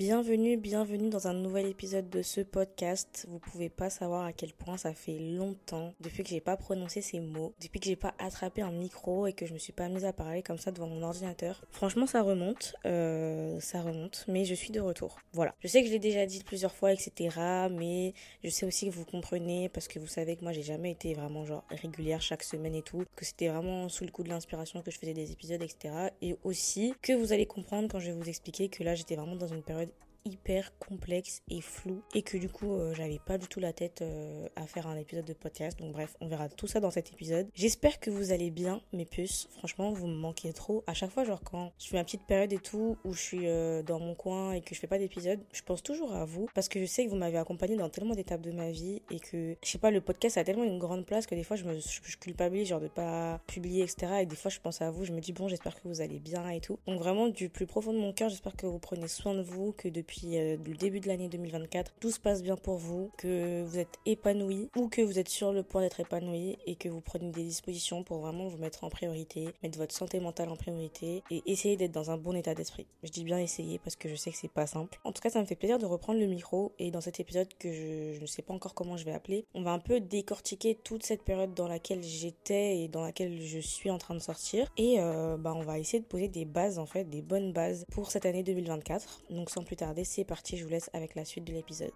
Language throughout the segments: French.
Bienvenue, bienvenue dans un nouvel épisode de ce podcast. Vous pouvez pas savoir à quel point ça fait longtemps depuis que j'ai pas prononcé ces mots, depuis que j'ai pas attrapé un micro et que je me suis pas mise à parler comme ça devant mon ordinateur. Franchement, ça remonte, euh, ça remonte, mais je suis de retour. Voilà. Je sais que je l'ai déjà dit plusieurs fois, etc. Mais je sais aussi que vous comprenez parce que vous savez que moi j'ai jamais été vraiment genre régulière chaque semaine et tout, que c'était vraiment sous le coup de l'inspiration que je faisais des épisodes, etc. Et aussi que vous allez comprendre quand je vais vous expliquer que là j'étais vraiment dans une période hyper complexe et flou et que du coup euh, j'avais pas du tout la tête euh, à faire un épisode de podcast. Donc bref on verra tout ça dans cet épisode. J'espère que vous allez bien mes puces. Franchement vous me manquez trop. À chaque fois genre quand je fais ma petite période et tout où je suis euh, dans mon coin et que je fais pas d'épisode je pense toujours à vous. Parce que je sais que vous m'avez accompagné dans tellement d'étapes de ma vie et que je sais pas le podcast a tellement une grande place que des fois je me je, culpabilise genre de pas publier etc et des fois je pense à vous. Je me dis bon j'espère que vous allez bien et tout. Donc vraiment du plus profond de mon cœur j'espère que vous prenez soin de vous que depuis depuis euh, le début de l'année 2024, tout se passe bien pour vous, que vous êtes épanoui ou que vous êtes sur le point d'être épanoui et que vous prenez des dispositions pour vraiment vous mettre en priorité, mettre votre santé mentale en priorité et essayer d'être dans un bon état d'esprit. Je dis bien essayer parce que je sais que c'est pas simple. En tout cas, ça me fait plaisir de reprendre le micro et dans cet épisode que je, ne sais pas encore comment je vais appeler, on va un peu décortiquer toute cette période dans laquelle j'étais et dans laquelle je suis en train de sortir et euh, bah on va essayer de poser des bases en fait, des bonnes bases pour cette année 2024. Donc sans plus tarder, c'est parti, je vous laisse avec la suite de l'épisode.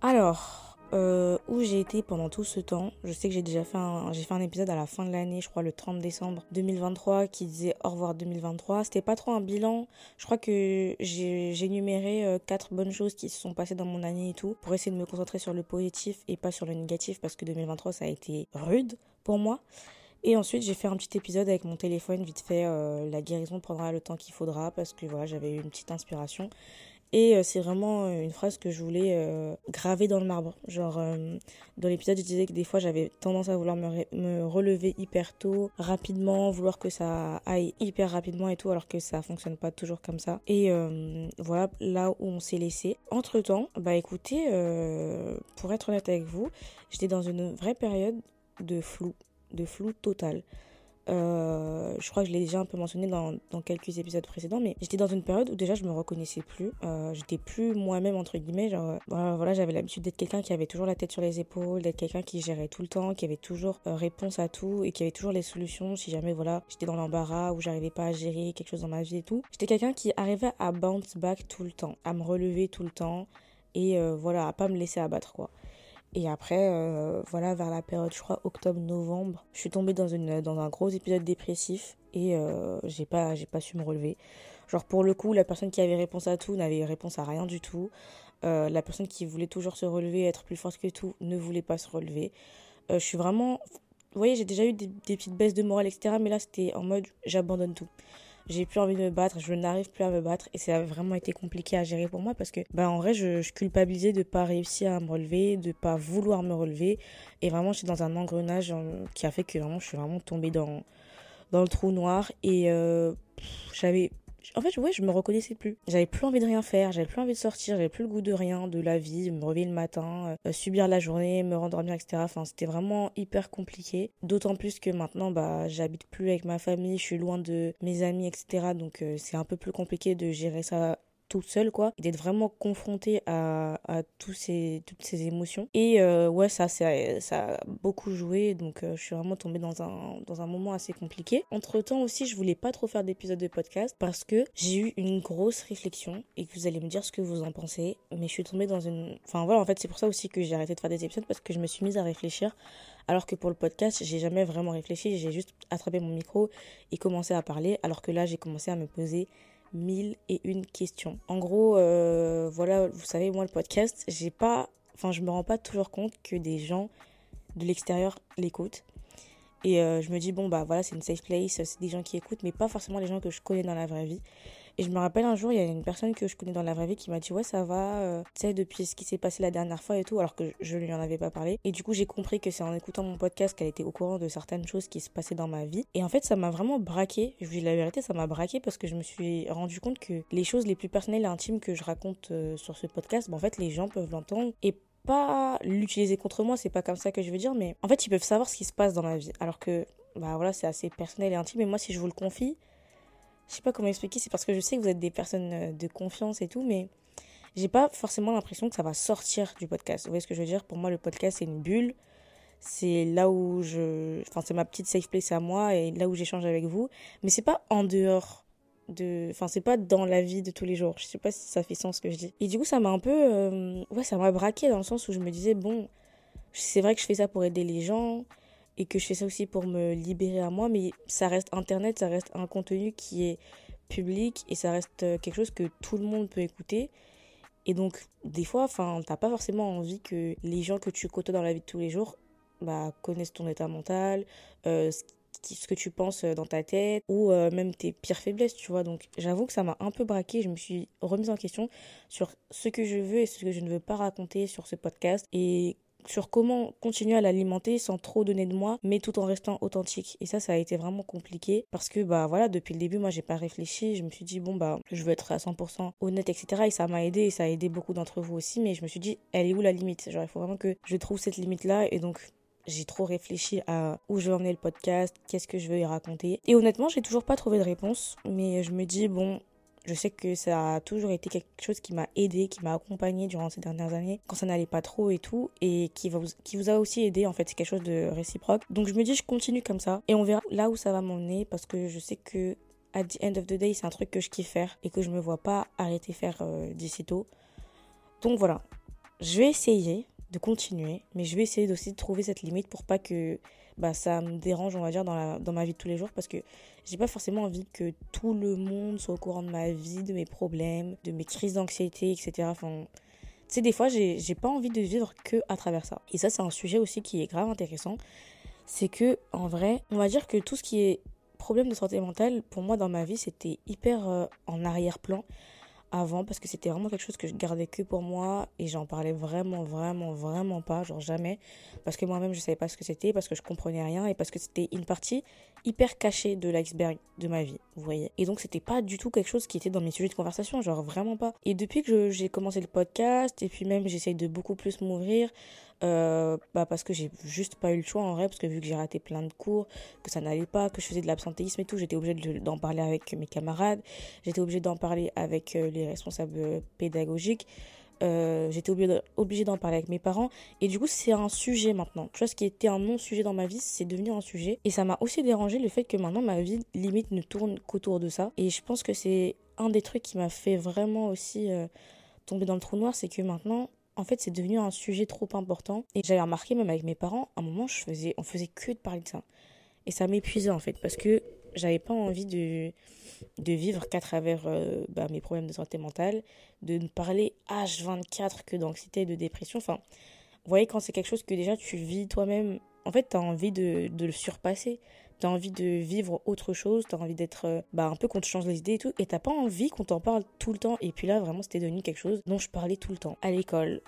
Alors, euh, où j'ai été pendant tout ce temps. Je sais que j'ai déjà fait un, j'ai fait un épisode à la fin de l'année, je crois le 30 décembre 2023, qui disait au revoir 2023. C'était pas trop un bilan. Je crois que j'ai, énuméré euh, quatre bonnes choses qui se sont passées dans mon année et tout, pour essayer de me concentrer sur le positif et pas sur le négatif, parce que 2023 ça a été rude pour moi. Et ensuite, j'ai fait un petit épisode avec mon téléphone, vite fait. Euh, la guérison prendra le temps qu'il faudra parce que voilà, j'avais eu une petite inspiration. Et euh, c'est vraiment euh, une phrase que je voulais graver dans le marbre. Genre, dans l'épisode, je disais que des fois, j'avais tendance à vouloir me, me, relever hyper tôt, rapidement, vouloir que ça aille hyper rapidement et tout, alors que ça fonctionne pas toujours comme ça. Et voilà, là où on s'est laissé. Entre temps, bah écoutez, pour être honnête avec vous, j'étais dans une vraie période de flou, de flou total. Euh, je crois que je l'ai déjà un peu mentionné dans, quelques épisodes précédents, mais j'étais dans une période où déjà je me reconnaissais plus. Euh, j'étais plus moi-même, entre guillemets. Genre, euh, voilà, j'avais l'habitude d'être quelqu'un qui avait toujours la tête sur les épaules, d'être quelqu'un qui gérait tout le temps, qui avait toujours réponse à tout et qui avait toujours les solutions si jamais, voilà, j'étais dans l'embarras ou j'arrivais pas à gérer quelque chose dans ma vie et tout. J'étais quelqu'un qui arrivait à bounce back tout le temps, à me relever tout le temps et voilà, à pas me laisser abattre, quoi. Et après, euh, voilà, vers la période, je crois, octobre-novembre, je suis tombée dans, une, dans un gros épisode dépressif et euh, j'ai pas, pas su me relever. Genre, pour le coup, la personne qui avait réponse à tout n'avait réponse à rien du tout. Euh, la personne qui voulait toujours se relever, être plus forte que tout, ne voulait pas se relever. je suis vraiment. Vous voyez, j'ai déjà eu des, des, petites baisses de morale, etc. Mais là, c'était en mode j'abandonne tout j'ai plus envie de me battre, je n'arrive plus à me battre et ça a vraiment été compliqué à gérer pour moi parce que bah en vrai je, culpabilisais de pas réussir à me relever, de pas vouloir me relever et vraiment j'étais dans un engrenage qui a fait que vraiment je suis vraiment tombée dans dans le trou noir et euh, j'avais en fait, ouais, je me reconnaissais plus. J'avais plus envie de rien faire, j'avais plus envie de sortir, j'avais plus le goût de rien, de la vie, me réveiller le matin, euh, subir la journée, me rendormir, etc. Enfin, c'était vraiment hyper compliqué. D'autant plus que maintenant, bah, j'habite plus avec ma famille, je suis loin de mes amis, etc. Donc, euh, c'est un peu plus compliqué de gérer ça toute seule quoi. D'être vraiment confrontée à, tous ces toutes ces émotions. Et euh, ouais ça ça a beaucoup joué. Donc euh, je suis vraiment tombée dans un dans un moment assez compliqué. Entre temps aussi je voulais pas trop faire d'épisodes de podcast parce que j'ai eu une grosse réflexion et que vous allez me dire ce que vous en pensez. Mais je suis tombée dans une enfin voilà en fait c'est pour ça aussi que j'ai arrêté de faire des épisodes parce que je me suis mise à réfléchir. Alors que pour le podcast, j'ai jamais vraiment réfléchi, j'ai juste attrapé mon micro et commencé à parler, alors que là, j'ai commencé à me poser mille et une questions. En gros, euh, voilà, vous savez, moi, le podcast, j'ai pas, enfin, je me rends pas toujours compte que des gens de l'extérieur l'écoutent. Et je me dis, bon, bah voilà, c'est une safe place, c'est des gens qui écoutent, mais pas forcément les gens que je connais dans la vraie vie. Et je me rappelle un jour, il y a une personne que je connais dans la vraie vie qui m'a dit Ouais, ça va, euh, tu sais, depuis ce qui s'est passé la dernière fois et tout, alors que je lui en avais pas parlé. Et du coup, j'ai compris que c'est en écoutant mon podcast qu'elle était au courant de certaines choses qui se passaient dans ma vie. Et en fait, ça m'a vraiment braqué. Je vous dis la vérité, ça m'a braqué parce que je me suis rendu compte que les choses les plus personnelles et intimes que je raconte euh, sur ce podcast, bah, en fait, les gens peuvent l'entendre. Et pas l'utiliser contre moi, c'est pas comme ça que je veux dire, mais en fait, ils peuvent savoir ce qui se passe dans ma vie. Alors que, bah voilà, c'est assez personnel et intime. Et moi, si je vous le confie, je sais pas comment expliquer, c'est parce que je sais que vous êtes des personnes euh, de confiance et tout, mais j'ai pas forcément l'impression que ça va sortir du podcast. Vous voyez ce que je veux dire? Pour moi, le podcast, c'est une bulle. C'est là où je. Enfin, c'est ma petite safe place à moi et là où j'échange avec vous. Mais c'est pas en dehors de. Enfin, c'est pas dans la vie de tous les jours. Je sais pas si ça fait sens ce que je dis. Et du coup, ça m'a un peu. Euh, ouais, ça m'a braqué dans le sens où je me disais, bon, c'est vrai que je fais ça pour aider les gens et que je fais ça aussi pour me libérer à moi, mais ça reste Internet, ça reste un contenu qui est public et ça reste euh, quelque chose que tout le monde peut écouter. Et donc, des fois, enfin, t'as pas forcément envie que les gens que tu côtoies dans la vie de tous les jours bah, connaissent ton état mental, euh, ce que tu penses euh, dans ta tête ou même tes pires faiblesses, tu vois. Donc, j'avoue que ça m'a un peu braqué. Je me suis remise en question sur ce que je veux et ce que je ne veux pas raconter sur ce podcast. Et sur comment continuer à l'alimenter sans trop donner de moi, mais tout en restant authentique. Et ça, ça a été vraiment compliqué parce que, bah voilà, depuis le début, moi, j'ai pas réfléchi. Je me suis dit, bon, bah, je veux être à 100% honnête, etc. Et ça m'a aidé et ça a aidé beaucoup d'entre vous aussi. Mais je me suis dit, elle est où la limite? Genre, il faut vraiment que je trouve cette limite-là. Et donc, j'ai trop réfléchi à où je veux emmener le podcast, qu'est-ce que je veux y raconter. Et honnêtement, j'ai toujours pas trouvé de réponse. Mais je me dis, bon, je sais que ça a toujours été quelque chose qui m'a aidé, qui m'a accompagné durant ces dernières années, quand ça n'allait pas trop et tout, et qui, vous a aussi aidé, en fait, c'est quelque chose de réciproque. Donc je me dis, je continue comme ça, et on verra là où ça va m'emmener, parce que je sais que, at the end of the day, c'est un truc que je kiffe faire, et que je me vois pas arrêter faire euh, d'ici tôt. Donc voilà, je vais essayer de continuer, mais je vais essayer aussi de trouver cette limite pour pas que bah, ça me dérange, on va dire, dans, dans ma vie de tous les jours parce que j'ai pas forcément envie que tout le monde soit au courant de ma vie, de mes problèmes, de mes crises d'anxiété, etc. Tu sais, des fois, j'ai pas envie de vivre que à travers ça. Et ça, c'est un sujet aussi qui est grave intéressant. C'est que, en vrai, on va dire que tout ce qui est problème de santé mentale, pour moi, dans ma vie, c'était hyper euh, en arrière-plan avant parce que c'était vraiment quelque chose que je gardais que pour moi et j'en parlais vraiment vraiment vraiment pas genre jamais parce que moi-même je savais pas ce que c'était parce que je comprenais rien et parce que c'était une partie hyper cachée de l'iceberg de ma vie vous voyez. Et donc c'était pas du tout quelque chose qui était dans mes sujets de conversation genre vraiment pas. Et depuis que j'ai commencé le podcast et puis même j'essaye de beaucoup plus m'ouvrir euh, bah parce que j'ai juste pas eu le choix en vrai, parce que vu que j'ai raté plein de cours, que ça n'allait pas, que je faisais de l'absentéisme et tout, j'étais obligée d'en parler avec mes camarades, j'étais obligée d'en parler avec euh, les responsables euh, pédagogiques, j'étais obligée d'en parler avec mes parents, et du coup c'est un sujet maintenant. Tu vois, ce qui était un non-sujet dans ma vie, c'est devenu un sujet, et ça m'a aussi dérangé le fait que maintenant ma vie limite ne tourne qu'autour de ça, et je pense que c'est un des trucs qui m'a fait vraiment aussi tomber dans le trou noir, c'est que maintenant en fait, c'est devenu un sujet trop important. Et j'avais remarqué, même avec mes parents, à un moment, je faisais, on faisait que de parler de ça. Et ça m'épuisait, en fait, parce que j'avais pas envie de, de vivre qu'à travers euh, bah, mes problèmes de santé mentale, de ne parler H24 que d'anxiété et de dépression. Enfin, vous voyez, quand c'est quelque chose que déjà tu vis toi-même, en fait, tu as envie de, de le surpasser t'as envie de vivre autre chose, t'as envie d'être euh, bah, un peu qu'on te change les idées et tout, et t'as pas envie qu'on t'en parle tout le temps. Et puis là, vraiment, c'était devenu quelque chose dont je parlais tout le temps. À l'école,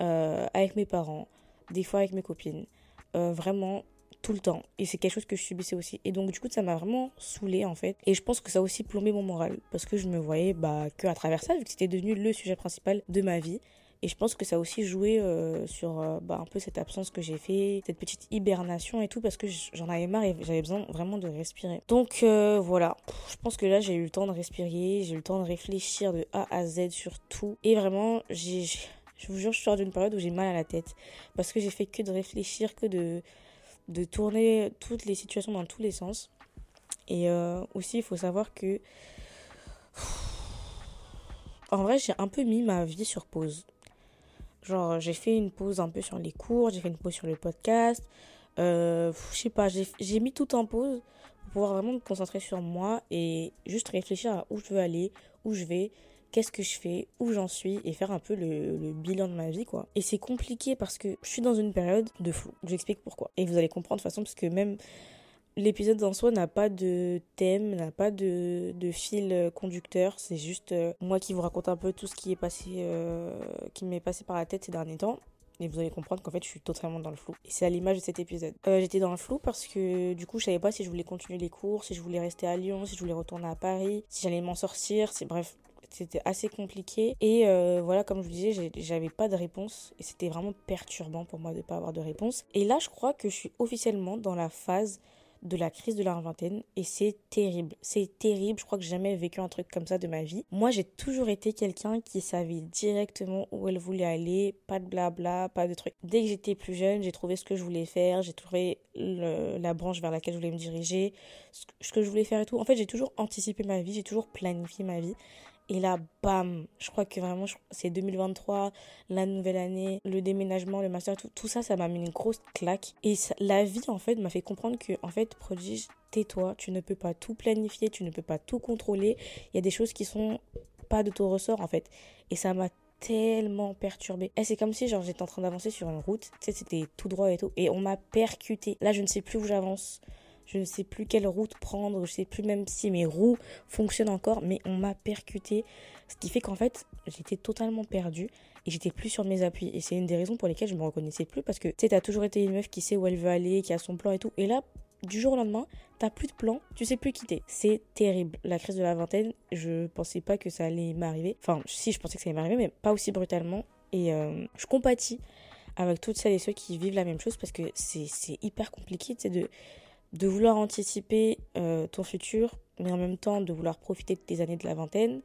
euh, avec mes parents, des fois avec mes copines. Euh, vraiment, tout le temps. Et c'est quelque chose que je subissais aussi. Et donc, du coup, ça m'a vraiment saoulée, en fait. Et je pense que ça a aussi plombé mon moral. Parce que je me voyais, bah, que à travers ça, vu que c'était devenu le sujet principal de ma vie. Et je pense que ça a aussi joué euh, sur euh, bah, un peu cette absence que j'ai fait, cette petite hibernation et tout, parce que j'en avais marre et j'avais besoin vraiment de respirer. Donc euh, voilà, je pense que là j'ai eu le temps de respirer, j'ai eu le temps de réfléchir de A à Z sur tout. Et vraiment, j'ai, je vous jure, je sors d'une période où j'ai mal à la tête. Parce que j'ai fait que de réfléchir, que de, de tourner toutes les situations dans tous les sens. Et aussi, il faut savoir que... En vrai, j'ai un peu mis ma vie sur pause. Genre, j'ai fait une pause un peu sur les cours, j'ai fait une pause sur le podcast. Euh, je sais pas, j'ai mis tout en pause pour pouvoir vraiment me concentrer sur moi et juste réfléchir à où je veux aller, où je vais, qu'est-ce que je fais, où j'en suis et faire un peu le, le, bilan de ma vie, quoi. Et c'est compliqué parce que je suis dans une période de flou. J'explique pourquoi. Et vous allez comprendre de toute façon parce que même L'épisode en soi n'a pas de thème, n'a pas de, fil conducteur. C'est juste euh, moi qui vous raconte un peu tout ce qui est passé, euh, qui m'est passé par la tête ces derniers temps. Et vous allez comprendre qu'en fait, je suis totalement dans le flou. Et c'est à l'image de cet épisode. Euh, j'étais dans le flou parce que du coup, je savais pas si je voulais continuer les cours, si je voulais rester à Lyon, si je voulais retourner à Paris, si j'allais m'en sortir. C'est bref, c'était assez compliqué. Et voilà, comme je vous disais, j'avais pas de réponse. Et c'était vraiment perturbant pour moi de pas avoir de réponse. Et là, je crois que je suis officiellement dans la phase de la crise de la vingtaine et c'est terrible. C'est terrible, je crois que j'ai jamais vécu un truc comme ça de ma vie. Moi, j'ai toujours été quelqu'un qui savait directement où elle voulait aller, pas de blabla, pas de trucs. Dès que j'étais plus jeune, j'ai trouvé ce que je voulais faire, j'ai trouvé la branche vers laquelle je voulais me diriger, ce que je voulais faire et tout. En fait, j'ai toujours anticipé ma vie, j'ai toujours planifié ma vie. Et là, bam, je crois que vraiment, c'est 2023, la nouvelle année, le déménagement, le master, tout, tout ça, ça m'a mis une grosse claque. Et la vie, en fait, m'a fait comprendre que, en fait, prodige, tais-toi, tu ne peux pas tout planifier, tu ne peux pas tout contrôler. Il y a des choses qui sont pas de ton ressort, en fait. Et ça m'a tellement perturbée. C'est comme si, genre, j'étais en train d'avancer sur une route, tu sais, c'était tout droit et tout, et on m'a percuté. Là, je ne sais plus où j'avance je ne sais plus quelle route prendre, je ne sais plus même si mes roues fonctionnent encore, mais on m'a percuté. Ce qui fait qu'en fait, j'étais totalement perdue et j'étais plus sur mes appuis. Et c'est une des raisons pour lesquelles je me reconnaissais plus parce que tu sais, t'as toujours été une meuf qui sait où elle veut aller, qui a son plan et tout. Et là, du jour au lendemain, t'as plus de plan, tu sais plus quitter. C'est terrible. La crise de la vingtaine, je pensais pas que ça allait m'arriver. Enfin, si, je pensais que ça allait m'arriver, mais pas aussi brutalement. Et euh, je compatis avec toutes celles et ceux qui vivent la même chose parce que c'est hyper compliqué, tu sais, de de vouloir anticiper euh, ton futur, mais en même temps de vouloir profiter de tes années de la vingtaine,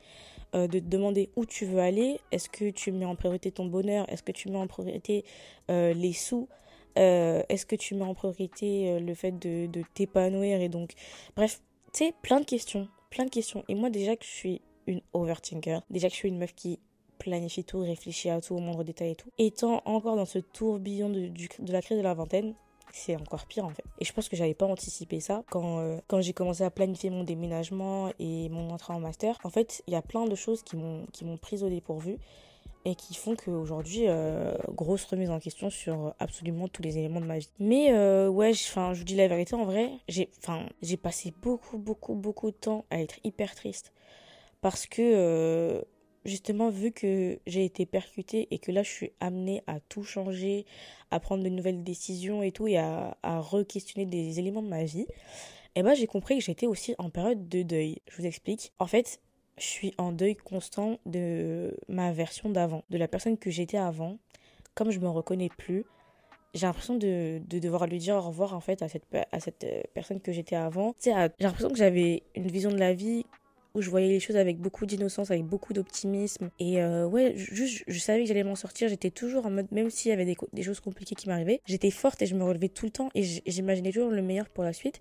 euh, de te demander où tu veux aller, est-ce que tu mets en priorité ton bonheur, est-ce que tu mets en priorité euh, les sous, est-ce que tu mets en priorité le fait de, t'épanouir et donc, bref, tu sais, plein de questions, plein de questions. Et moi déjà que je suis une overthinker, déjà que je suis une meuf qui planifie tout, réfléchit à tout, au moindre détail et tout, étant encore dans ce tourbillon de la crise de la vingtaine, c'est encore pire en fait. Et je pense que j'avais pas anticipé ça quand, euh, quand j'ai commencé à planifier mon déménagement et mon entrée en master. En fait, il y a plein de choses qui m'ont qui prise au dépourvu et qui font qu'aujourd'hui, euh, grosse remise en question sur absolument tous les éléments de ma vie. Mais euh, ouais, enfin, je vous dis la vérité, en vrai, j'ai j'ai passé beaucoup, beaucoup, beaucoup de temps à être hyper triste parce que justement, vu que j'ai été percutée et que là, je suis amenée à tout changer, à prendre de nouvelles décisions et tout, et à, à re-questionner des éléments de ma vie, eh ben, j'ai compris que j'étais aussi en période de deuil. Je vous explique. En fait, je suis en deuil constant de ma version d'avant, de la personne que j'étais avant. Comme je me reconnais plus, j'ai l'impression de, de, devoir lui dire au revoir en fait à cette, à cette euh, personne que j'étais avant. j'ai l'impression que j'avais une vision de la vie où je voyais les choses avec beaucoup d'innocence, avec beaucoup d'optimisme. Et euh, ouais, juste, je savais que j'allais m'en sortir. J'étais toujours en mode, même s'il y avait des, choses compliquées qui m'arrivaient, j'étais forte et je me relevais tout le temps et j'imaginais toujours le meilleur pour la suite.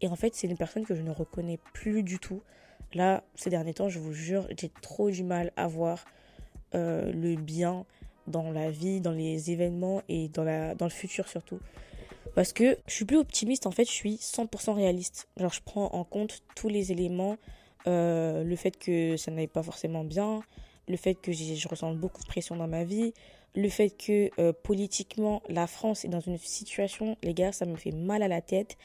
Et en fait, c'est une personne que je ne reconnais plus du tout. Là, ces derniers temps, je vous jure, j'ai trop du mal à voir euh, le bien dans la vie, dans les événements et dans le futur surtout. Parce que je suis plus optimiste, en fait, je suis 100% réaliste. Alors, je prends en compte tous les éléments euh, le fait que ça n'aille pas forcément bien, le fait que je ressens beaucoup de pression dans ma vie, le fait que euh, politiquement la France est dans une situation, les gars, ça me fait mal à la tête.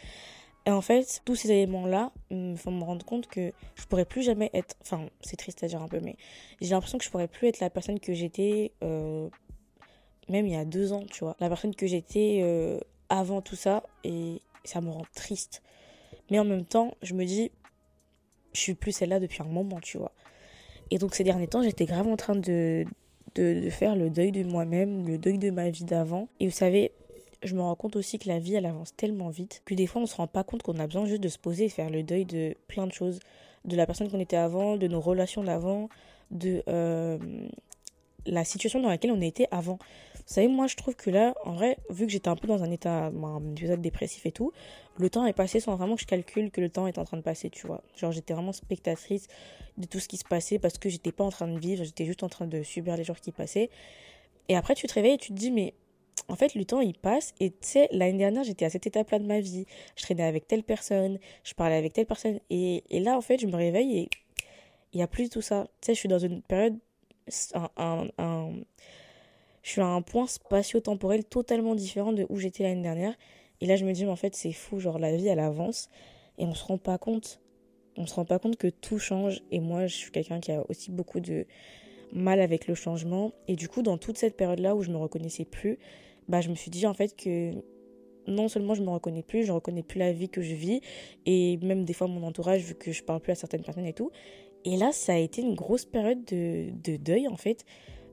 Et en fait, tous ces éléments-là me font me rendre compte que je pourrais plus jamais être. Enfin, c'est triste à dire un peu, mais j'ai l'impression que je pourrais plus être la personne que j'étais, euh, même il y a deux ans, tu vois. La personne que j'étais avant tout ça, et ça me rend triste. Mais en même temps, je me dis, je suis plus celle-là depuis un moment, tu vois. Et donc ces derniers temps, j'étais grave en train de, de, faire le deuil de moi-même, le deuil de ma vie d'avant. Et vous savez, je me rends compte aussi que la vie, elle avance tellement vite que des fois, on se rend pas compte qu'on a besoin juste de se poser et faire le deuil de plein de choses. De la personne qu'on était avant, de nos relations d'avant, de euh, la situation dans laquelle on était avant. Vous savez, moi, je trouve que là, en vrai, vu que j'étais un peu dans un état, un état dépressif et tout, le temps est passé sans vraiment que je calcule que le temps est en train de passer, tu vois. Genre, j'étais vraiment spectatrice de tout ce qui se passait parce que j'étais pas en train de vivre, j'étais juste en train de subir les jours qui passaient. Et après, tu te réveilles et tu te dis, mais en fait, le temps, il passe. Et tu sais, l'année dernière, j'étais à cette étape-là de ma vie. Je traînais avec telle personne, je parlais avec telle personne. Et, et là, en fait, je me réveille et il n'y a plus tout ça. Tu sais, je suis dans une période, un, je suis à un point spatio-temporel totalement différent de où j'étais l'année dernière. Et là, je me dis, mais en fait, c'est fou, genre la vie, elle avance et on se rend pas compte. On se rend pas compte que tout change. Et moi, je suis quelqu'un qui a aussi beaucoup de mal avec le changement. Et du coup, dans toute cette période-là où je me reconnaissais plus, bah, je me suis dit en fait que non seulement je me reconnais plus, je reconnais plus la vie que je vis et même des fois mon entourage vu que je parle plus à certaines personnes et tout. Et là, ça a été une grosse période de, de deuil en fait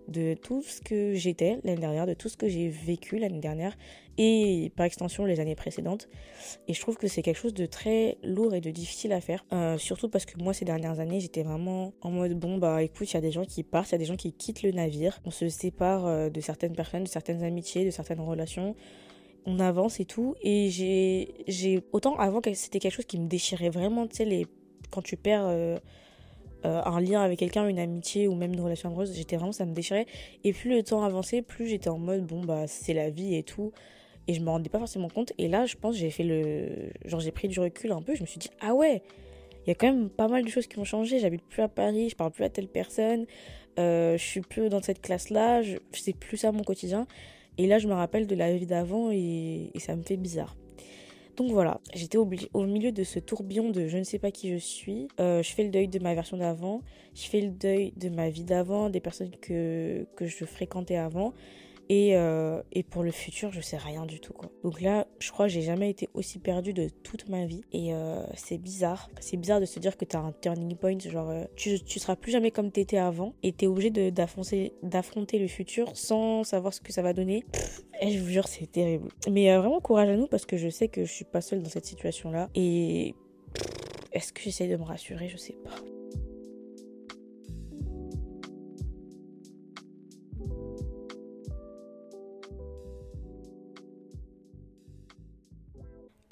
de tout ce que j'étais l'année dernière, de tout ce que j'ai vécu l'année dernière et par extension les années précédentes. Et je trouve que c'est quelque chose de très lourd et de difficile à faire. Euh, surtout parce que moi ces dernières années j'étais vraiment en mode bon bah écoute il y a des gens qui partent, il y a des gens qui quittent le navire, on se sépare euh, de certaines personnes, de certaines amitiés, de certaines relations. On avance et tout. Et j'ai, autant avant que c'était quelque chose qui me déchirait vraiment, tu sais, les, quand tu perds euh, euh, un lien avec quelqu'un, une amitié ou même une relation amoureuse, j'étais vraiment, ça me déchirait. Et plus le temps avançait, plus j'étais en mode, bon, bah, c'est la vie et tout. Et je me rendais pas forcément compte. Et là, je pense, j'ai fait le. Genre, j'ai pris du recul un peu. Je me suis dit, ah ouais, il y a quand même pas mal de choses qui ont changé. J'habite plus à Paris, je parle plus à telle personne, euh, je suis plus dans cette classe-là, je, sais plus ça mon quotidien. Et là, je me rappelle de la vie d'avant et ça me fait bizarre. Donc voilà, j'étais au, milieu de ce tourbillon de je ne sais pas qui je suis. Euh, je fais le deuil de ma version d'avant, je fais le deuil de ma vie d'avant, des personnes que je fréquentais avant. Et, euh, et, pour le futur, je sais rien du tout. Quoi. Donc là, je crois que j'ai jamais été aussi perdue de toute ma vie. Et euh, c'est bizarre. C'est bizarre de se dire que tu as un turning point. Genre, euh, tu, tu seras plus jamais comme tu étais avant. Et tu es obligé d'affronter le futur sans savoir ce que ça va donner. et je vous jure, c'est terrible. Mais vraiment courage à nous parce que je sais que je suis pas seule dans cette situation-là. Et est-ce que j'essaie de me rassurer? Je sais pas.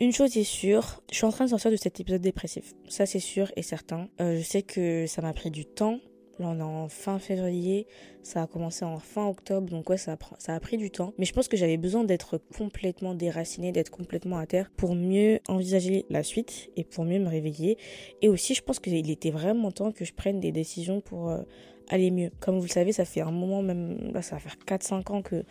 Une chose est sûre, je suis en train de sortir de cet épisode dépressif. Ça c'est sûr et certain. Euh, je sais que ça m'a pris du temps. Là on est en fin février, ça a commencé en fin octobre, donc ouais ça a, pris du temps. Mais je pense que j'avais besoin d'être complètement déraciné, d'être complètement à terre pour mieux envisager la suite et pour mieux me réveiller. Et aussi je pense qu'il était vraiment temps que je prenne des décisions pour euh, aller mieux. Comme vous le savez, ça fait un moment, même ça va faire 4-5 ans que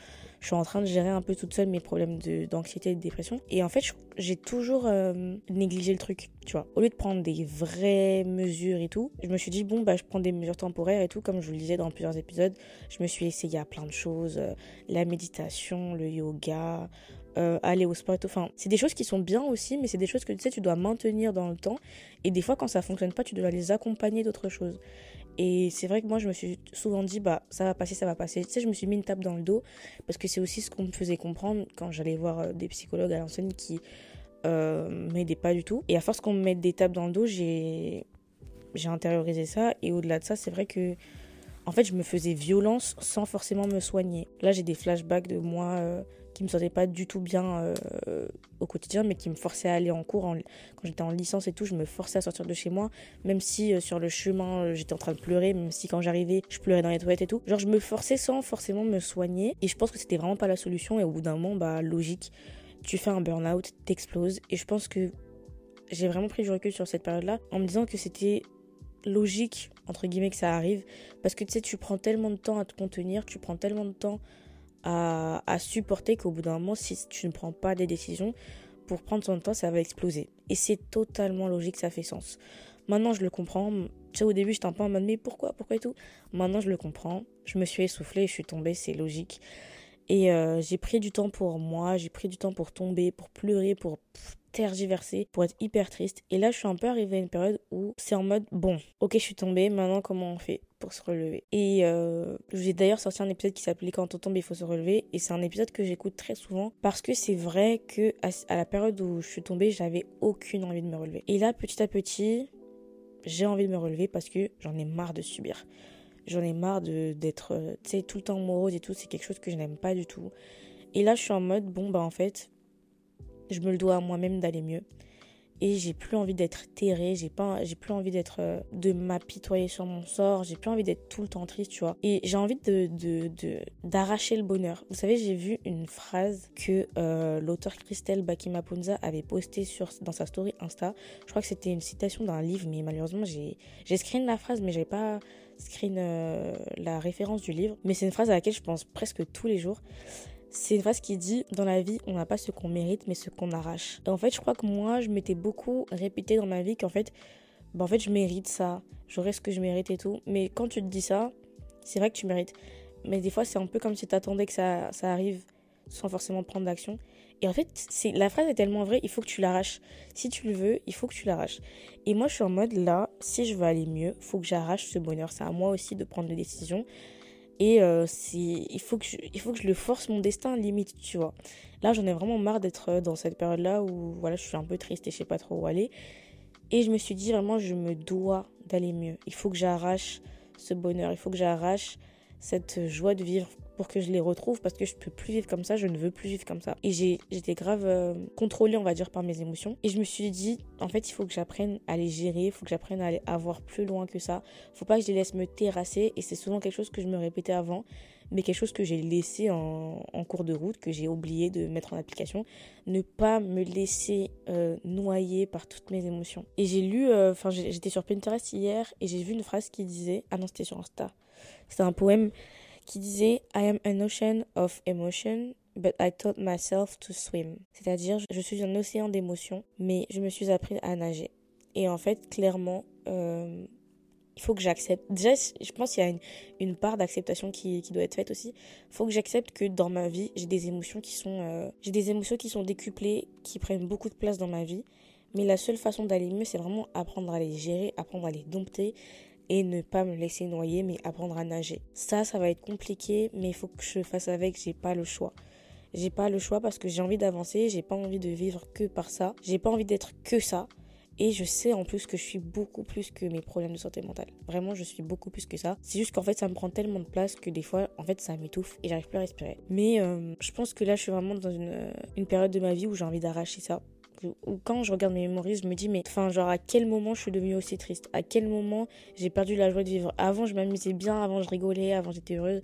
je suis en train de gérer un peu toute seule mes problèmes d'anxiété et de dépression. Et en fait, j'ai toujours euh, négligé le truc, tu vois. Au lieu de prendre des vraies mesures et tout, je me suis dit, bon, bah, je prends des mesures temporaires et tout, comme je vous le disais dans plusieurs épisodes. Je me suis essayé à plein de choses, euh, la méditation, le yoga, euh, aller au sport. Enfin, c'est des choses qui sont bien aussi, mais c'est des choses que tu sais, tu dois maintenir dans le temps. Et des fois, quand ça fonctionne pas, tu dois les accompagner d'autres choses. Et c'est vrai que moi, je me suis souvent dit, bah, ça va passer, ça va passer. Tu sais, je me suis mis une tape dans le dos parce que c'est aussi ce qu'on me faisait comprendre quand j'allais voir euh, des psychologues à l'ancienne qui euh, m'aidaient pas du tout. Et à force qu'on me mette des tapes dans le dos, j'ai, j'ai intériorisé ça. Et au-delà de ça, c'est vrai que, en fait, je me faisais violence sans forcément me soigner. Là, j'ai des flashbacks de moi. Euh, qui me sentait pas du tout bien euh, au quotidien, mais qui me forçait à aller en cours. quand j'étais en licence et tout, je me forçais à sortir de chez moi, même si euh, sur le chemin euh, j'étais en train de pleurer, même si quand j'arrivais je pleurais dans les toilettes et tout. Genre je me forçais sans forcément me soigner, et je pense que c'était vraiment pas la solution. Et au bout d'un moment, bah logique, tu fais un burn-out, t'exploses. Et je pense que j'ai vraiment pris du recul sur cette période-là en me disant que c'était logique entre guillemets que ça arrive parce que tu sais tu prends tellement de temps à te contenir tu prends tellement de temps à, supporter qu'au bout d'un moment, si tu ne prends pas des décisions, pour prendre son temps, ça va exploser. Et c'est totalement logique, ça fait sens. Maintenant, je le comprends. Tu sais, au début, j'étais un peu en mode, mais pourquoi Pourquoi et tout Maintenant, je le comprends. Je me suis essoufflée, je suis tombée, c'est logique. Et euh, j'ai pris du temps pour moi, j'ai pris du temps pour tomber, pour pleurer, pour pour être hyper triste. Et là, je suis un peu arrivée à une période où c'est en mode, bon, ok, je suis tombée, maintenant comment on fait pour se relever? Et euh, j'ai d'ailleurs sorti un épisode qui s'appelait Quand on tombe, il faut se relever. Et c'est un épisode que j'écoute très souvent parce que c'est vrai que à, la période où je suis tombée, j'avais aucune envie de me relever. Et là, petit à petit, j'ai envie de me relever parce que j'en ai marre de subir. J'en ai marre d'être, euh, tu sais, tout le temps morose et tout. C'est quelque chose que je n'aime pas du tout. Et là, je suis en mode, bon, bah en fait, je me le dois à moi-même d'aller mieux. Et j'ai plus envie d'être terrée, j'ai pas, j'ai plus envie d'être, euh, de m'apitoyer sur mon sort, j'ai plus envie d'être tout le temps triste, tu vois. Et j'ai envie de, de, d'arracher le bonheur. Vous savez, j'ai vu une phrase que euh, l'auteur Christelle Bakimapunza avait postée sur, dans sa story Insta. Je crois que c'était une citation d'un livre, mais malheureusement, j'ai, j'ai screen la phrase, mais j'ai pas screen euh, la référence du livre. Mais c'est une phrase à laquelle je pense presque tous les jours C'est une phrase qui dit Dans la vie, on n'a pas ce qu'on mérite, mais ce qu'on arrache. Et en fait, je crois que moi, je m'étais beaucoup répété dans ma vie qu'en fait, bah, en fait, je mérite ça, j'aurais ce que je mérite et tout. Mais quand tu te dis ça, c'est vrai que tu mérites. Mais des fois, c'est un peu comme si tu attendais que ça, ça arrive sans forcément prendre d'action. Et en fait, la phrase est tellement vraie, il faut que tu l'arraches. Si tu le veux, il faut que tu l'arraches. Et moi, je suis en mode là, si je veux aller mieux, faut que j'arrache ce bonheur. C'est à moi aussi de prendre des décisions. Et euh, il, faut que je, il faut que je le force mon destin limite, tu vois. Là, j'en ai vraiment marre d'être dans cette période-là où voilà, je suis un peu triste et je sais pas trop où aller. Et je me suis dit vraiment, je me dois d'aller mieux. Il faut que j'arrache ce bonheur, il faut que j'arrache cette joie de vivre pour que je les retrouve parce que je peux plus vivre comme ça, je ne veux plus vivre comme ça. Et j'étais grave euh, contrôlée, on va dire, par mes émotions. Et je me suis dit, en fait, il faut que j'apprenne à les gérer, il faut que j'apprenne à aller avoir plus loin que ça. Faut pas que je les laisse me terrasser. Et c'est souvent quelque chose que je me répétais avant, mais quelque chose que j'ai laissé en, cours de route, que j'ai oublié de mettre en application. Ne pas me laisser euh, noyer par toutes mes émotions. Et j'ai lu, euh, enfin, j'étais sur Pinterest hier et j'ai vu une phrase qui disait, ah non, c'était sur Insta. C'était un poème qui disait I am an ocean of emotion, but I taught myself to swim. C'est-à-dire, je suis un océan d'émotions, mais je me suis appris à nager. Et en fait, clairement, euh, il faut que j'accepte. Déjà, je pense qu'il y a une, part d'acceptation qui, qui, doit être faite aussi. Il faut que j'accepte que dans ma vie, j'ai des émotions qui sont, euh, j'ai des émotions qui sont décuplées, qui prennent beaucoup de place dans ma vie. Mais la seule façon d'aller mieux, c'est vraiment apprendre à les gérer, apprendre à les dompter, et ne pas me laisser noyer mais apprendre à nager. Ça, ça va être compliqué mais il faut que je fasse avec, j'ai pas le choix. J'ai pas le choix parce que j'ai envie d'avancer, j'ai pas envie de vivre que par ça, j'ai pas envie d'être que ça. Et je sais en plus que je suis beaucoup plus que mes problèmes de santé mentale. Vraiment, je suis beaucoup plus que ça. C'est juste qu'en fait, ça me prend tellement de place que des fois, en fait, ça m'étouffe et j'arrive plus à respirer. Mais euh, je pense que là, je suis vraiment dans une, une période de ma vie où j'ai envie d'arracher ça quand je regarde mes mémoires, je me dis, mais enfin, genre, à quel moment je suis devenue aussi triste? À quel moment j'ai perdu la joie de vivre? Avant, je m'amusais bien, avant, je rigolais, avant, j'étais heureuse.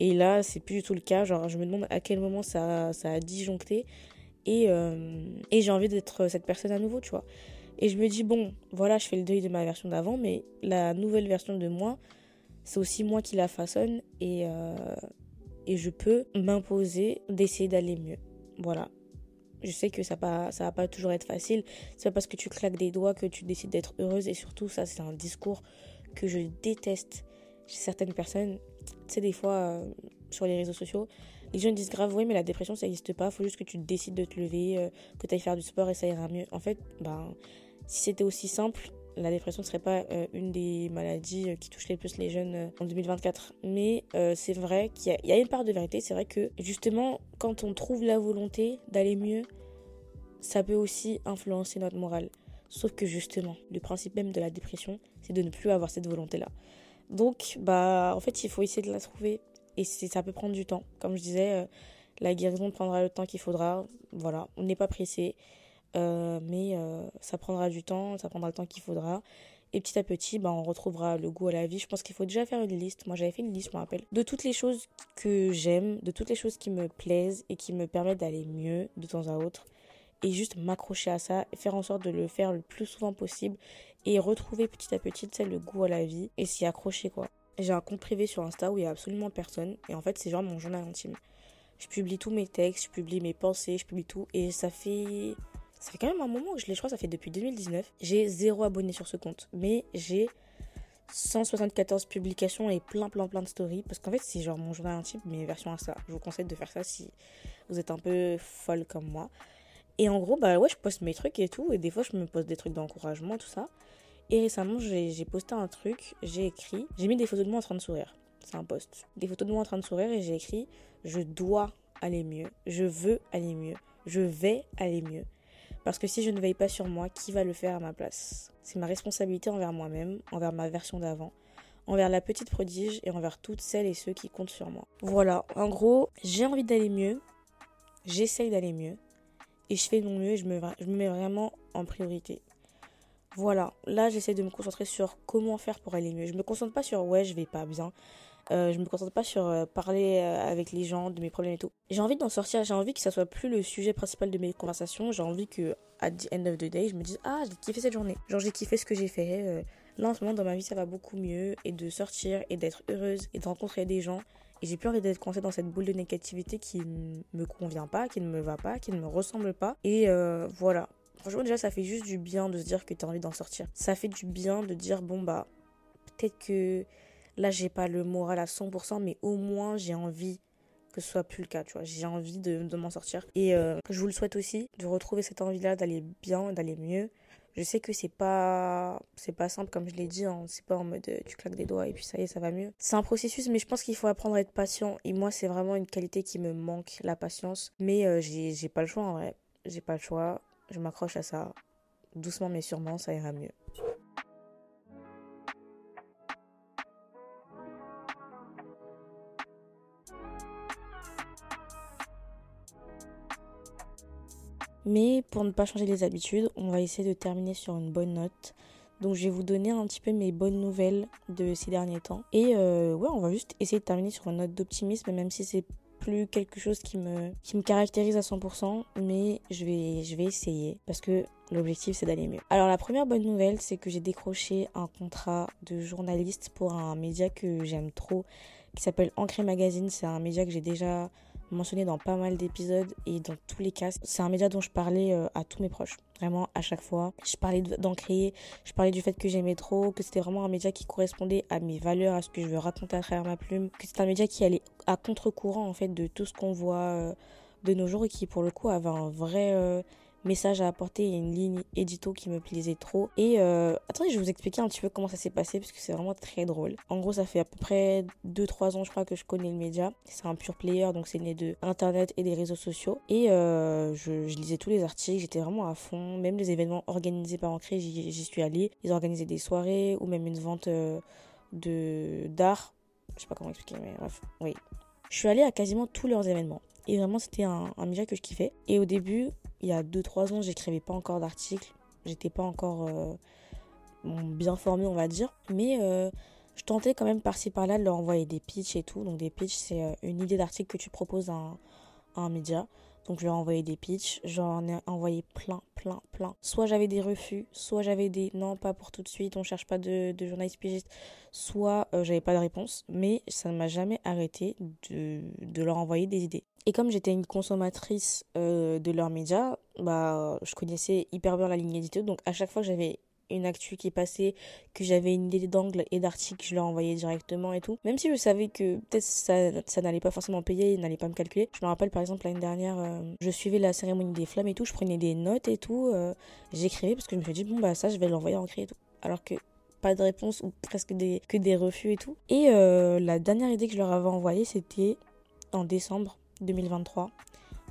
Et là, c'est plus du tout le cas. Genre, je me demande à quel moment ça, ça a disjoncté. Et, euh, et j'ai envie d'être cette personne à nouveau, tu vois. Et je me dis, bon, voilà, je fais le deuil de ma version d'avant, mais la nouvelle version de moi, c'est aussi moi qui la façonne. Et, euh, et je peux m'imposer d'essayer d'aller mieux. Voilà. Je sais que ça va, pas toujours être facile. C'est pas parce que tu claques des doigts que tu décides d'être heureuse. Et surtout, ça, c'est un discours que je déteste chez certaines personnes. Tu sais, des fois, euh, sur les réseaux sociaux, les gens disent grave, oui, mais la dépression, ça n'existe pas. Faut juste que tu décides de te lever, euh, que tu ailles faire du sport et ça ira mieux. En fait, ben, si c'était aussi simple, la dépression ne serait pas euh, une des maladies euh, qui touchent les plus les jeunes euh, en 2024. Mais c'est vrai qu'il y, a une part de vérité. C'est vrai que justement, quand on trouve la volonté d'aller mieux, ça peut aussi influencer notre morale. Sauf que justement, le principe même de la dépression, c'est de ne plus avoir cette volonté-là. Donc, bah, en fait, il faut essayer de la trouver. Et ça peut prendre du temps. Comme je disais, la guérison prendra le temps qu'il faudra. Voilà, on n'est pas pressé. Euh, mais euh, ça prendra du temps, ça prendra le temps qu'il faudra. Et petit à petit, bah, on retrouvera le goût à la vie. Je pense qu'il faut déjà faire une liste. Moi, j'avais fait une liste, je me rappelle, de toutes les choses que j'aime, de toutes les choses qui me plaisent et qui me permettent d'aller mieux de temps à autre. Et juste m'accrocher à ça faire en sorte de le faire le plus souvent possible et retrouver petit à petit, le goût à la vie et s'y accrocher, quoi. J'ai un compte privé sur Insta où il y a absolument personne. Et en fait, c'est genre mon journal intime. Je publie tous mes textes, je publie mes pensées, je publie tout. Et ça fait ça fait quand même un moment que je l'ai, je crois, ça fait depuis 2019. J'ai zéro abonné sur ce compte, mais j'ai 174 publications et plein, plein, plein de stories. Parce qu'en fait, c'est genre mon journal intime, mais version Insta. Je vous conseille de faire ça si vous êtes un peu folle comme moi. Et en gros, bah ouais, je poste mes trucs et tout. Et des fois, je me poste des trucs d'encouragement, tout ça. Et récemment, j'ai posté un truc, j'ai écrit, j'ai mis des photos de moi en train de sourire. C'est un post. Des photos de moi en train de sourire et j'ai écrit Je dois aller mieux. Je veux aller mieux. Je vais aller mieux. Parce que si je ne veille pas sur moi, qui va le faire à ma place? C'est ma responsabilité envers moi-même, envers ma version d'avant, envers la petite prodige et envers toutes celles et ceux qui comptent sur moi. Voilà, en gros, j'ai envie d'aller mieux, j'essaye d'aller mieux, et je fais mon mieux et je me, je me mets vraiment en priorité. Voilà, là j'essaie de me concentrer sur comment faire pour aller mieux. Je me concentre pas sur ouais, je vais pas bien. Euh, je me concentre pas sur euh, parler euh, avec les gens de mes problèmes et tout. J'ai envie d'en sortir, j'ai envie que ça soit plus le sujet principal de mes conversations. J'ai envie que, at the end of the day, je me dise Ah, j'ai kiffé cette journée. Genre, j'ai kiffé ce que j'ai fait. là, en ce moment, dans ma vie, ça va beaucoup mieux. Et de sortir et d'être heureuse et de rencontrer des gens Et j'ai plus envie d'être coincée dans cette boule de négativité qui ne me convient pas, qui ne me va pas, qui ne me ressemble pas. Et voilà. Franchement, déjà, ça fait juste du bien de se dire que tu as envie d'en sortir. Ça fait du bien de dire, bon, bah, peut-être que là, j'ai pas le moral à 100%, mais au moins, j'ai envie que ce soit plus le cas, tu vois. J'ai envie de, m'en sortir. Et euh, je vous le souhaite aussi, de retrouver cette envie-là, d'aller bien, d'aller mieux. Je sais que c'est pas c'est pas simple comme je l'ai dit, hein. c'est pas en mode euh, tu claques des doigts et puis ça y est, ça va mieux. C'est un processus mais je pense qu'il faut apprendre à être patient et moi c'est vraiment une qualité qui me manque, la patience, mais euh, j'ai pas le choix en vrai. J'ai pas le choix, je m'accroche à ça doucement mais sûrement, ça ira mieux. Mais pour ne pas changer les habitudes, on va essayer de terminer sur une bonne note. Donc je vais vous donner un petit peu mes bonnes nouvelles de ces derniers temps. Et euh, ouais, on va juste essayer de terminer sur une note d'optimisme, même si c'est plus quelque chose qui me, caractérise à 100%, mais je vais, je vais essayer parce que l'objectif c'est d'aller mieux. Alors la première bonne nouvelle, c'est que j'ai décroché un contrat de journaliste pour un média que j'aime trop, qui s'appelle Ancré Magazine. C'est un média que j'ai déjà mentionné dans pas mal d'épisodes et dans tous les cas. C'est un média dont je parlais euh, à tous mes proches, vraiment à chaque fois. Je parlais d'en créer, je parlais du fait que j'aimais trop, que c'était vraiment un média qui correspondait à mes valeurs, à ce que je veux raconter à travers ma plume, que c'est un média qui allait à contre-courant en fait de tout ce qu'on voit euh, de nos jours et qui pour le coup avait un vrai euh, message à apporter et une ligne édito qui me plaisait trop. Et euh, attendez, je vais vous expliquer un petit peu comment ça s'est passé parce que c'est vraiment très drôle. En gros, ça fait à peu près 2-3 ans, je crois, que je connais le média. C'est un pur player, donc c'est né de Internet et des réseaux sociaux. Et euh, je, je, lisais tous les articles, j'étais vraiment à fond. Même les événements organisés par Ancré, j'y suis allée. Ils organisaient des soirées ou même une vente euh, de d'art. Je sais pas comment expliquer, mais bref, oui. Je suis allée à quasiment tous leurs événements. Et vraiment, c'était un, un média que je kiffais. Et au début, il y a 2-3 ans, j'écrivais pas encore d'articles. J'étais pas encore euh, bien formée, on va dire. Mais euh, je tentais quand même par-ci par-là de leur envoyer des pitchs et tout. Donc, des pitchs, c'est euh, une idée d'article que tu proposes à un, média. Donc, je leur ai envoyé des pitchs. J'en ai envoyé plein, plein, plein. Soit j'avais des refus, soit j'avais des non, pas pour tout de suite, on cherche pas de, de journaliste pigiste. Soit j'avais pas de réponse. Mais ça ne m'a jamais arrêté de, de leur envoyer des idées. Et comme j'étais une consommatrice euh, de leurs médias, bah, je connaissais hyper bien la ligne édito. Donc à chaque fois que j'avais une actu qui passait, que j'avais une idée d'angle et d'article, je leur envoyais directement et tout. Même si je savais que peut-être ça, n'allait pas forcément payer, ils n'allaient pas me calculer. Je me rappelle par exemple l'année dernière, euh, je suivais la cérémonie des flammes et tout, je prenais des notes et tout, euh, j'écrivais parce que je me suis dit, bon bah ça je vais l'envoyer en créer et tout. Alors que pas de réponse ou presque des, que des refus et tout. Et la dernière idée que je leur avais envoyée, c'était en décembre 2023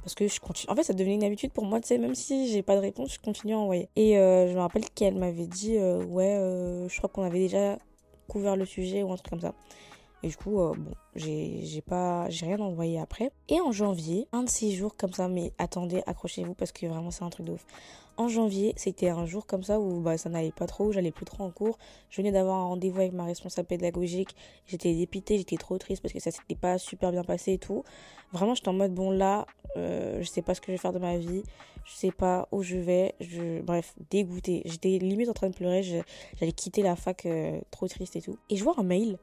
parce que je continue. En fait, ça devenait une habitude pour moi, tu sais, même si j'ai pas de réponse, je continue à envoyer. Et euh, je me rappelle qu'elle m'avait dit, euh, ouais, euh, je crois qu'on avait déjà couvert le sujet ou un truc comme ça. Et du coup, bon, j'ai pas, j'ai rien envoyé après. Et en janvier, un de ces jours comme ça, mais attendez, accrochez-vous parce que vraiment c'est un truc de ouf en janvier, c'était un jour comme ça où bah, ça n'allait pas trop, j'allais plus trop en cours. Je venais d'avoir un rendez-vous avec ma responsable pédagogique. J'étais dépitée, j'étais trop triste parce que ça s'était pas super bien passé et tout. Vraiment, j'étais en mode bon là, euh, je sais pas ce que je vais faire de ma vie, je sais pas où je vais. Je... Bref, dégoûtée. J'étais limite en train de pleurer, j'allais quitter la fac euh, trop triste et tout. Et je vois un mail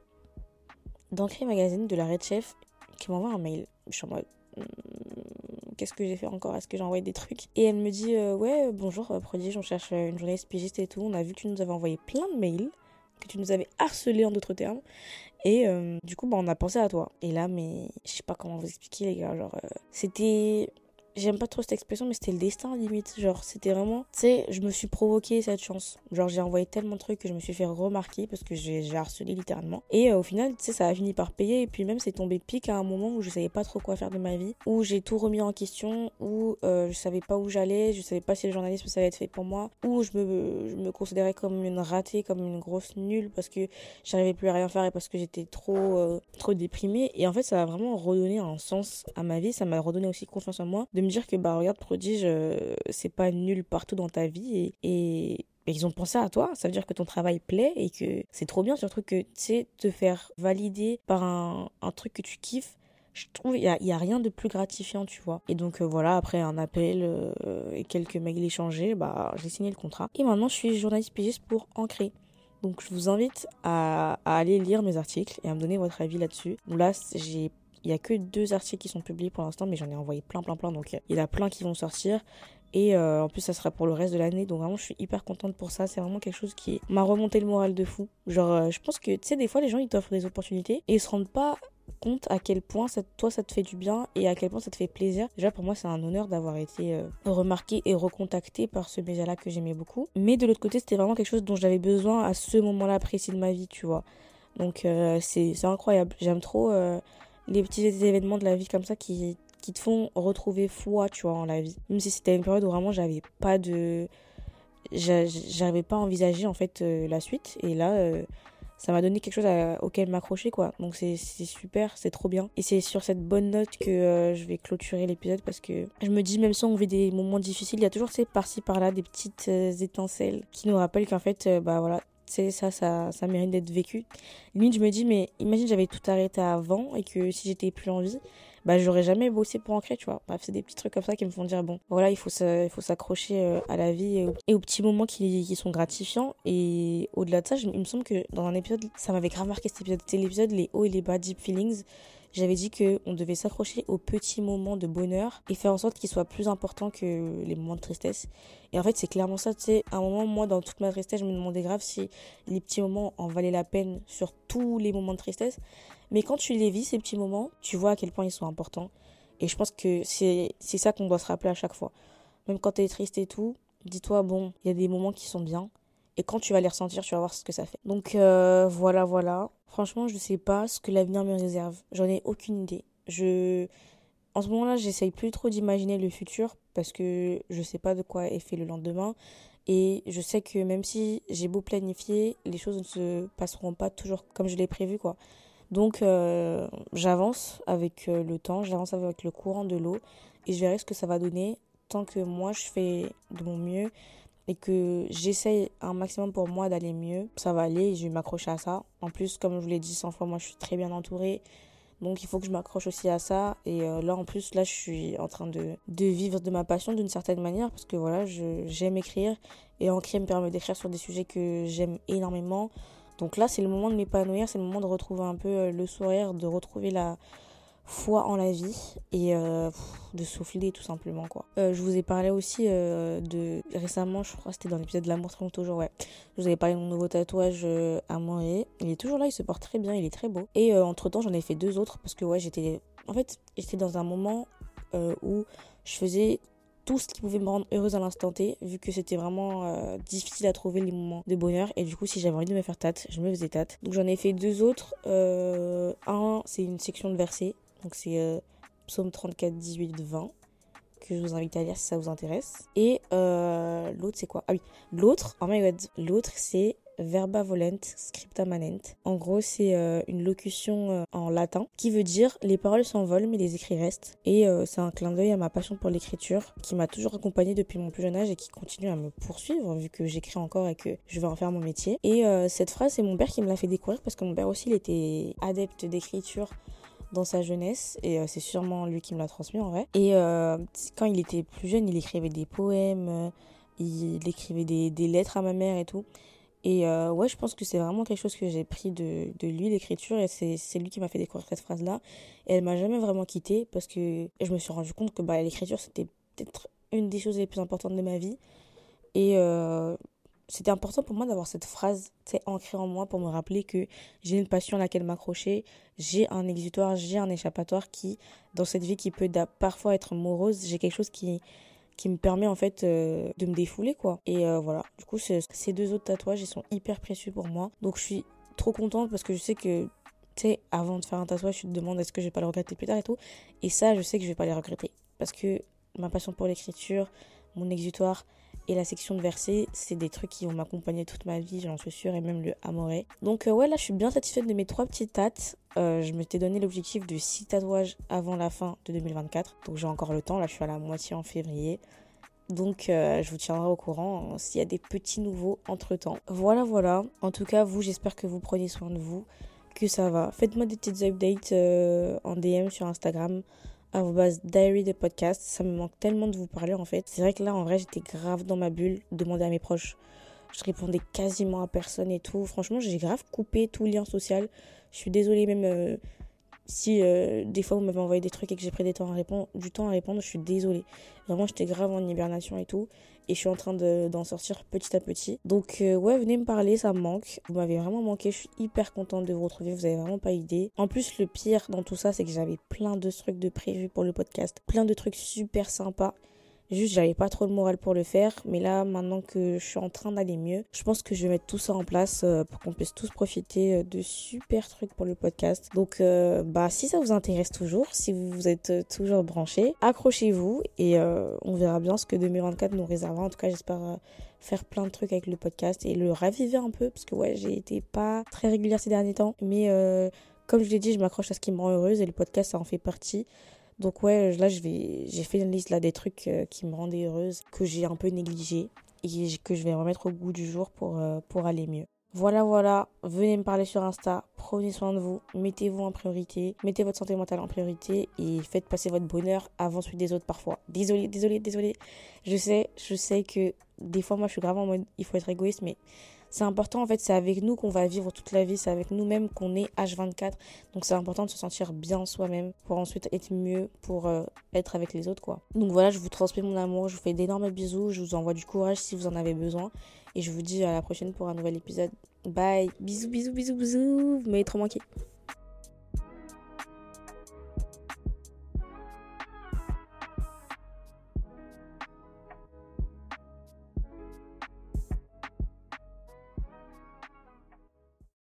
d'Ancré Magazine de la Red Chef qui m'envoie un mail. Je suis en mode hmm, qu'est-ce que j'ai fait encore? Est-ce que j'ai envoyé des trucs? Et elle me dit euh, Ouais, bonjour, euh, prodige, on cherche euh, une journaliste pigiste et tout. On a vu que tu nous avais envoyé plein de mails, que tu nous avais harcelé en d'autres termes. Et du coup, bah, on a pensé à toi. Et là, mais je sais pas comment vous expliquer, les gars. Genre, c'était j'aime pas trop cette expression, mais c'était le destin limite. Genre, c'était vraiment, tu sais, je me suis provoqué cette chance. Genre, j'ai envoyé tellement de trucs que je me suis fait remarquer parce que j'ai harcelé littéralement. Et euh, au final, tu sais, ça a fini par payer. Et puis même, c'est tombé pique à un moment où je savais pas trop quoi faire de ma vie, où j'ai tout remis en question, où euh, je savais pas où j'allais, je savais pas si le journalisme ça allait être fait pour moi, où je me, je me considérais comme une ratée, comme une grosse nulle parce que j'arrivais plus à rien faire et parce que j'étais trop, euh, trop déprimée. Et en fait, ça a vraiment redonné un sens à ma vie. Ça m'a redonné aussi confiance en moi me dire que bah regarde prodige euh, c'est pas nul partout dans ta vie et, ils ont pensé à toi, ça veut dire que ton travail plaît et que c'est trop bien, surtout que tu sais, te faire valider par un, truc que tu kiffes, je trouve il y a, y a, rien de plus gratifiant, tu vois. Et donc euh, voilà, après un appel euh, et quelques mails échangés, bah j'ai signé le contrat. Et maintenant je suis journaliste pigiste pour Ancré. Donc je vous invite à, aller lire mes articles et à me donner votre avis là-dessus. Là, j'ai il y a que deux articles qui sont publiés pour l'instant, mais j'en ai envoyé plein, plein, plein. Donc il y en a plein qui vont sortir. Et euh, en plus, ça sera pour le reste de l'année. Donc vraiment, je suis hyper contente pour ça. C'est vraiment quelque chose qui m'a remonté le moral de fou. Genre, euh, je pense que, tu sais, des fois, les gens, ils t'offrent des opportunités et ils se rendent pas compte à quel point ça, toi ça te fait du bien et à quel point ça te fait plaisir. Déjà pour moi c'est un honneur d'avoir été euh, remarqué et recontacté par ce média là que j'aimais beaucoup. Mais de l'autre côté c'était vraiment quelque chose dont j'avais besoin à ce moment là précis de ma vie tu vois. Donc c'est incroyable. J'aime trop les petits événements de la vie comme ça qui, qui te font retrouver foi, tu vois, en la vie. Même si c'était une période où vraiment j'avais pas de. J'arrivais pas à envisager en fait euh, la suite. Et là, euh, ça m'a donné quelque chose auquel m'accrocher, quoi. Donc c'est super, c'est trop bien. Et c'est sur cette bonne note que euh, je vais clôturer l'épisode parce que je me dis, même si on vit des moments difficiles, il y a toujours, ces par-ci par-là, des petites étincelles qui nous rappellent qu'en fait, bah voilà, c'est ça, ça, ça mérite d'être vécu. Limite, je me dis, mais imagine j'avais tout arrêté avant et que si j'étais plus en vie, bah j'aurais jamais bossé pour ancrer, tu vois. Bref, c'est des petits trucs comme ça qui me font dire, bon, voilà, il faut s'accrocher euh, à la vie et aux, petits moments qui, qui sont gratifiants. Et au-delà de ça, il me semble que dans un épisode, ça m'avait grave marqué cet épisode. C'était l'épisode Les hauts et les bas, Deep Feelings j'avais dit que on devait s'accrocher aux petits moments de bonheur et faire en sorte qu'ils soient plus importants que les moments de tristesse. Et en fait, c'est clairement ça, tu sais, à un moment, moi, dans toute ma tristesse, je me demandais grave si les petits moments en valaient la peine sur tous les moments de tristesse. Mais quand tu les vis, ces petits moments, tu vois à quel point ils sont importants. Et je pense que c'est ça qu'on doit se rappeler à chaque fois. Même quand tu es triste et tout, dis-toi, bon, il y a des moments qui sont bien. Et quand tu vas les ressentir, tu vas voir ce que ça fait. Donc euh, voilà, voilà. Franchement, je sais pas ce que l'avenir me réserve. J'en ai aucune idée. Je en ce moment-là, j'essaye plus trop d'imaginer le futur parce que je sais pas de quoi est fait le lendemain et je sais que même si j'ai beau planifier, les choses ne se passeront pas toujours comme je l'ai prévu quoi. Donc euh, j'avance avec euh, le temps, j'avance avec le courant de l'eau et je verrai ce que ça va donner tant que moi je fais de mon mieux et que j'essaye un maximum pour moi d'aller mieux, ça va aller je vais m'accrocher à ça. En plus, comme je vous l'ai dit 100 fois, moi je suis très bien entourée. Donc il faut que je m'accroche aussi à ça. Et euh, là en plus, là je suis en train de, de vivre de ma passion d'une certaine manière parce que voilà, j'aime écrire et écrire me permet d'écrire sur des sujets que j'aime énormément. Donc là c'est le moment de m'épanouir, c'est le moment de retrouver un peu euh, le sourire, de retrouver la, foi en la vie et euh, de souffler tout simplement quoi. Euh, je vous ai parlé aussi euh, de récemment, je crois que c'était dans l'épisode de l'amour trompe toujours ouais. Je vous avais parlé de mon nouveau tatouage à Montréal. Il est toujours là, il se porte très bien, il est très beau. Et entre temps j'en ai fait deux autres parce que ouais j'étais en fait j'étais dans un moment où je faisais tout ce qui pouvait me rendre heureuse à l'instant T, vu que c'était vraiment difficile à trouver les moments de bonheur. Et du coup, si j'avais envie de me faire tate, je me faisais tate. Donc j'en ai fait deux autres. un, c'est une section de versets. Donc c'est euh, psaume 34, 18, 20 que je vous invite à lire si ça vous intéresse. Et euh, l'autre c'est quoi? Ah oui, l'autre, oh my l'autre c'est verba volent scripta manent. En gros, c'est euh, une locution en latin qui veut dire les paroles s'envolent mais les écrits restent. Et c'est un clin d'œil à ma passion pour l'écriture qui m'a toujours accompagnée depuis mon plus jeune âge et qui continue à me poursuivre vu que j'écris encore et que je vais en faire mon métier. Et cette phrase, c'est mon père qui me l'a fait découvrir parce que mon père aussi, il était adepte d'écriture dans sa jeunesse et euh, c'est sûrement lui qui me l'a transmis en vrai. Et euh, quand il était plus jeune, il écrivait des poèmes, euh, il écrivait des, lettres à ma mère et tout. Et ouais, je pense que c'est vraiment quelque chose que j'ai pris de, lui, l'écriture, et c'est lui qui m'a fait découvrir cette phrase-là. Et elle m'a jamais vraiment quittée parce que je me suis rendu compte que bah, l'écriture, c'était peut-être une des choses les plus importantes de ma vie. C'était important pour moi d'avoir cette phrase ancrée en moi pour me rappeler que j'ai une passion à laquelle m'accrocher, j'ai un exutoire, j'ai un échappatoire qui, dans cette vie qui peut parfois être morose, j'ai quelque chose qui, qui me permet en fait euh, de me défouler quoi. Et euh, voilà, du coup ces deux autres tatouages ils sont hyper précieux pour moi. Donc je suis trop contente parce que je sais que tu sais, avant de faire un tatouage, tu te demandes est-ce que je vais pas le regretter plus tard et tout. Et ça, je sais que je vais pas les regretter. Parce que ma passion pour l'écriture, mon exutoire, et la section de versets, c'est des trucs qui vont m'accompagner toute ma vie, j'en suis sûre, et même le amoré. Donc euh, ouais, là je suis bien satisfaite de mes trois petites tates. Euh, je m'étais donné l'objectif de 6 tatouages avant la fin de 2024. Donc j'ai encore le temps, là je suis à la moitié en février. Donc euh, je vous tiendrai au courant s'il y a des petits nouveaux entre temps. Voilà voilà. En tout cas vous j'espère que vous prenez soin de vous, que ça va. Faites-moi des petites updates en DM sur Instagram diary des podcasts. Ça me manque tellement de vous parler en fait. C'est vrai que là en vrai j'étais grave dans ma bulle, demander à mes proches Je répondais quasiment à personne et tout. Franchement, j'ai grave coupé tout lien social. Je suis désolée même euh, si euh, des fois vous m'avez envoyé des trucs et que j'ai pris à du temps à répondre, je suis désolée. Vraiment, j'étais grave en hibernation et tout. Et je suis en train d'en sortir petit à petit. Donc euh, ouais, venez me parler, ça me manque. Vous m'avez vraiment manqué, je suis hyper contente de vous retrouver, vous avez vraiment pas idée. En plus, le pire dans tout ça, c'est que j'avais plein de trucs de prévus pour le podcast. Plein de trucs super sympas. Juste, j'avais pas trop le moral pour le faire. Mais là, maintenant que je suis en train d'aller mieux, je pense que je vais mettre tout ça en place euh, pour qu'on puisse tous profiter euh, de super trucs pour le podcast. Donc, euh, bah, si ça vous intéresse toujours, si vous êtes toujours branchés, accrochez-vous et on verra bien ce que 2024 nous réservera. En tout cas, j'espère faire plein de trucs avec le podcast et le raviver un peu parce que ouais, j'ai été pas très régulière ces derniers temps. Mais comme je l'ai dit, je m'accroche à ce qui me rend heureuse et le podcast, ça en fait partie. Donc ouais, là je vais j'ai fait une liste là des trucs euh, qui me rendaient heureuse que j'ai un peu négligé et que je vais remettre au goût du jour pour euh, pour aller mieux. Voilà, voilà, venez me parler sur Insta, prenez soin de vous, mettez-vous en priorité, mettez votre santé mentale en priorité et faites passer votre bonheur avant celui des autres parfois. Désolé, désolé, désolé. Je sais, je sais que des fois moi je suis grave en mode il faut être égoïste, mais c'est important en fait, c'est avec nous qu'on va vivre toute la vie, c'est avec nous-mêmes qu'on est H24. Donc c'est important de se sentir bien soi-même pour ensuite être mieux pour euh, être avec les autres quoi. Donc voilà, je vous transmets mon amour, je vous fais d'énormes bisous, je vous envoie du courage si vous en avez besoin et je vous dis à la prochaine pour un nouvel épisode. Bye, bisous bisous bisous bisous, vous m'avez trop manqué.